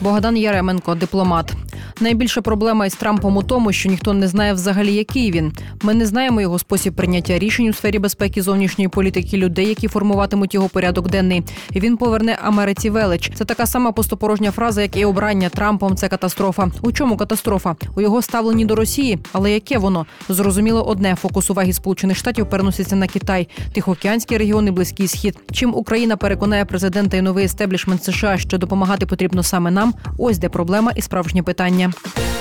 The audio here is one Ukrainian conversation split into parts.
Богдан Яременко, дипломат. Найбільша проблема із Трампом у тому, що ніхто не знає взагалі, який він. Ми не знаємо його спосіб прийняття рішень у сфері безпеки зовнішньої політики людей, які формуватимуть його порядок денний. Він поверне Америці велич. Це така сама пустопорожня фраза, як і обрання Трампом. Це катастрофа. У чому катастрофа? У його ставленні до Росії, але яке воно зрозуміло одне фокус уваги Сполучених Штатів переноситься на Китай, Тихоокеанський регіон і Близький Схід. Чим Україна переконає президента і новий естеблішмент США, що допомагати потрібно саме нам. Ось де проблема і справжнє питання.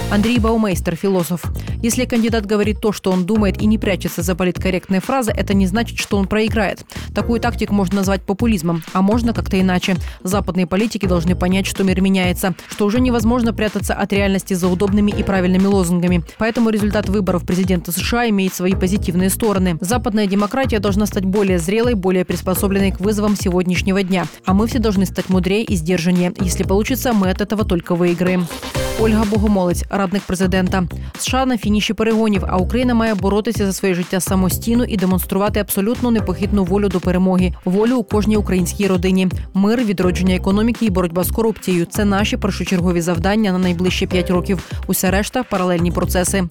Андрей Баумейстер, философ. Если кандидат говорит то, что он думает, и не прячется за политкорректные фразы, это не значит, что он проиграет. Такую тактику можно назвать популизмом, а можно как-то иначе. Западные политики должны понять, что мир меняется, что уже невозможно прятаться от реальности за удобными и правильными лозунгами. Поэтому результат выборов президента США имеет свои позитивные стороны. Западная демократия должна стать более зрелой, более приспособленной к вызовам сегодняшнего дня. А мы все должны стать мудрее и сдержаннее. Если получится, мы от этого только выиграем. Ольга Богомолець, радник президента. США на фініші перегонів, а Україна має боротися за своє життя самостійно і демонструвати абсолютно непохитну волю до перемоги, волю у кожній українській родині. Мир, відродження економіки і боротьба з корупцією це наші першочергові завдання на найближчі п'ять років. Уся решта паралельні процеси.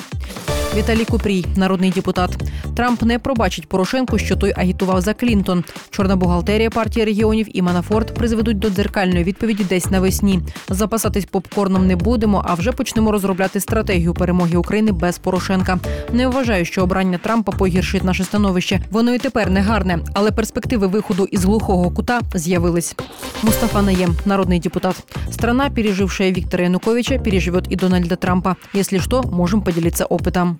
Віталій Купрій, народний депутат. Трамп не пробачить Порошенку, що той агітував за Клінтон. Чорна бухгалтерія партії регіонів і Манафорт призведуть до дзеркальної відповіді десь навесні. Запасатись попкорном не будемо, а вже почнемо розробляти стратегію перемоги України без Порошенка. Не вважаю, що обрання Трампа погіршить наше становище. Воно і тепер не гарне, але перспективи виходу із глухого кута з'явились. Мустафа Наєм, народний депутат. Страна, пережившая Виктора Януковича, переживет и Дональда Трампа. Если что, можем поделиться опытом.